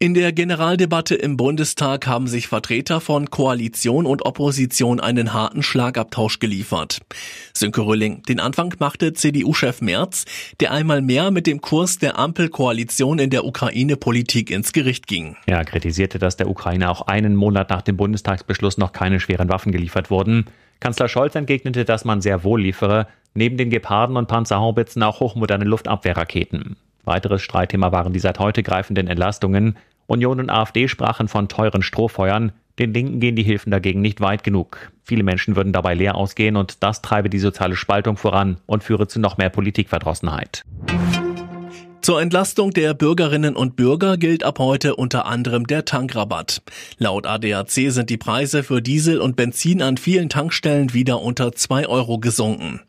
In der Generaldebatte im Bundestag haben sich Vertreter von Koalition und Opposition einen harten Schlagabtausch geliefert. Sönke Rölling, den Anfang machte CDU-Chef Merz, der einmal mehr mit dem Kurs der Ampelkoalition in der Ukraine-Politik ins Gericht ging. Er kritisierte, dass der Ukraine auch einen Monat nach dem Bundestagsbeschluss noch keine schweren Waffen geliefert wurden. Kanzler Scholz entgegnete, dass man sehr wohl liefere, neben den Geparden und Panzerhaubitzen auch hochmoderne Luftabwehrraketen. Weiteres Streitthema waren die seit heute greifenden Entlastungen. Union und AfD sprachen von teuren Strohfeuern. Den Linken gehen die Hilfen dagegen nicht weit genug. Viele Menschen würden dabei leer ausgehen und das treibe die soziale Spaltung voran und führe zu noch mehr Politikverdrossenheit. Zur Entlastung der Bürgerinnen und Bürger gilt ab heute unter anderem der Tankrabatt. Laut ADAC sind die Preise für Diesel und Benzin an vielen Tankstellen wieder unter 2 Euro gesunken.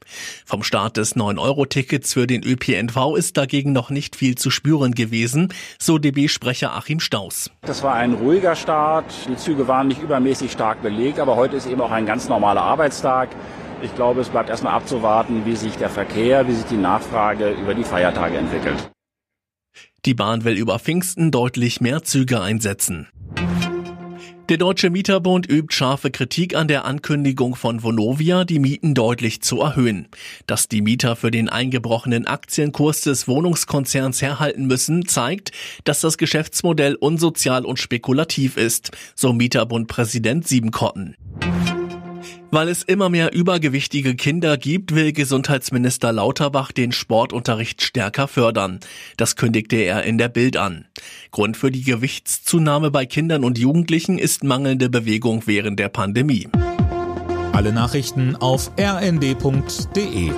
Vom Start des 9-Euro-Tickets für den ÖPNV ist dagegen noch nicht viel zu spüren gewesen, so DB-Sprecher Achim Staus. Das war ein ruhiger Start. Die Züge waren nicht übermäßig stark belegt, aber heute ist eben auch ein ganz normaler Arbeitstag. Ich glaube, es bleibt erstmal abzuwarten, wie sich der Verkehr, wie sich die Nachfrage über die Feiertage entwickelt. Die Bahn will über Pfingsten deutlich mehr Züge einsetzen. Der Deutsche Mieterbund übt scharfe Kritik an der Ankündigung von Vonovia, die Mieten deutlich zu erhöhen. Dass die Mieter für den eingebrochenen Aktienkurs des Wohnungskonzerns herhalten müssen, zeigt, dass das Geschäftsmodell unsozial und spekulativ ist, so Mieterbund-Präsident Siebenkotten. Weil es immer mehr übergewichtige Kinder gibt, will Gesundheitsminister Lauterbach den Sportunterricht stärker fördern. Das kündigte er in der Bild an. Grund für die Gewichtszunahme bei Kindern und Jugendlichen ist mangelnde Bewegung während der Pandemie. Alle Nachrichten auf rnd.de